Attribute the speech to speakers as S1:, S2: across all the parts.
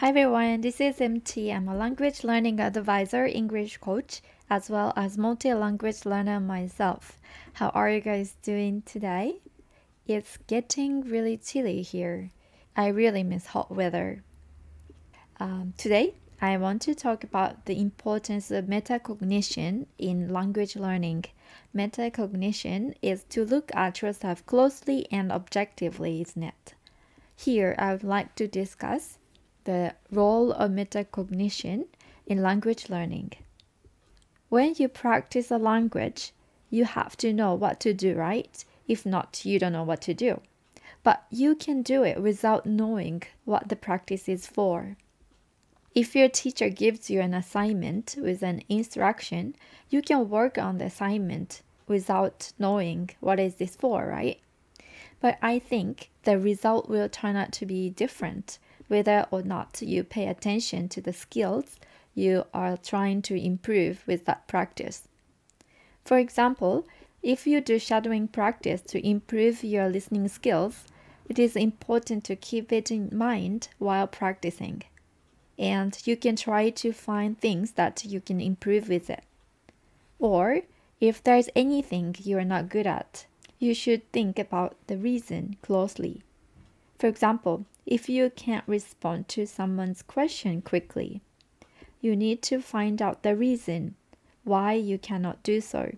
S1: Hi everyone, this is MT. I'm a language learning advisor, English coach, as well as multi language learner myself. How are you guys doing today? It's getting really chilly here. I really miss hot weather. Um, today, I want to talk about the importance of metacognition in language learning. Metacognition is to look at yourself closely and objectively, isn't it? Here, I would like to discuss the role of metacognition in language learning. When you practice a language, you have to know what to do, right? If not, you don't know what to do. But you can do it without knowing what the practice is for. If your teacher gives you an assignment with an instruction, you can work on the assignment without knowing what is this for, right? But I think the result will turn out to be different whether or not you pay attention to the skills you are trying to improve with that practice. For example, if you do shadowing practice to improve your listening skills, it is important to keep it in mind while practicing and you can try to find things that you can improve with it. Or if there's anything you are not good at, you should think about the reason closely. For example, if you can't respond to someone's question quickly, you need to find out the reason why you cannot do so.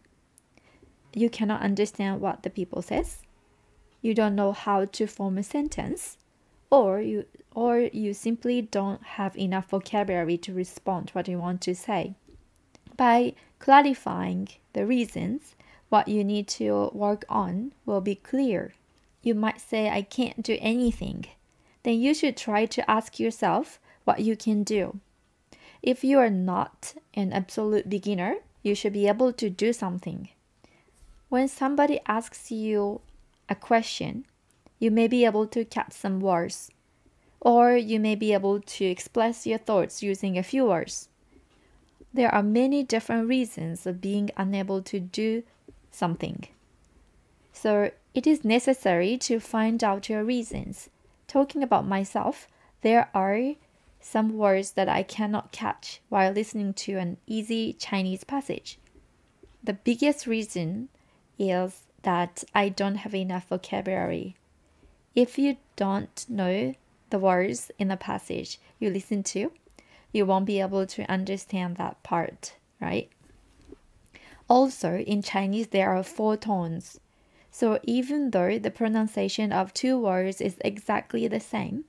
S1: You cannot understand what the people says. You don't know how to form a sentence or you or you simply don't have enough vocabulary to respond what you want to say. By clarifying the reasons, what you need to work on will be clear. You might say, I can't do anything. Then you should try to ask yourself what you can do. If you are not an absolute beginner, you should be able to do something. When somebody asks you a question, you may be able to catch some words, or you may be able to express your thoughts using a few words. There are many different reasons of being unable to do something. So it is necessary to find out your reasons. Talking about myself, there are some words that I cannot catch while listening to an easy Chinese passage. The biggest reason is that I don't have enough vocabulary if you don't know the words in the passage you listen to, you won't be able to understand that part, right? Also, in Chinese, there are four tones. So even though the pronunciation of two words is exactly the same,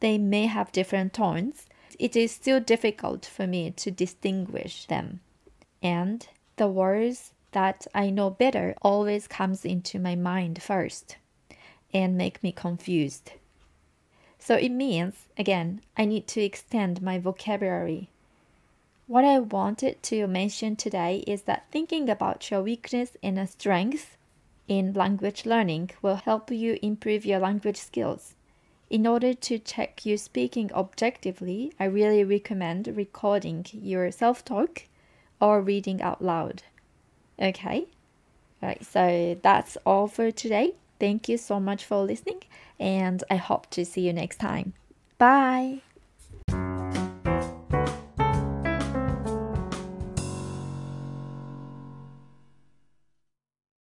S1: they may have different tones. It is still difficult for me to distinguish them. And the words that I know better always comes into my mind first and make me confused. So it means, again, I need to extend my vocabulary. What I wanted to mention today is that thinking about your weakness and a strength in language learning will help you improve your language skills. In order to check you speaking objectively, I really recommend recording your self talk or reading out loud. Okay? All right, so that's all for today. Thank you so much for listening, and I hope to see you next time. Bye.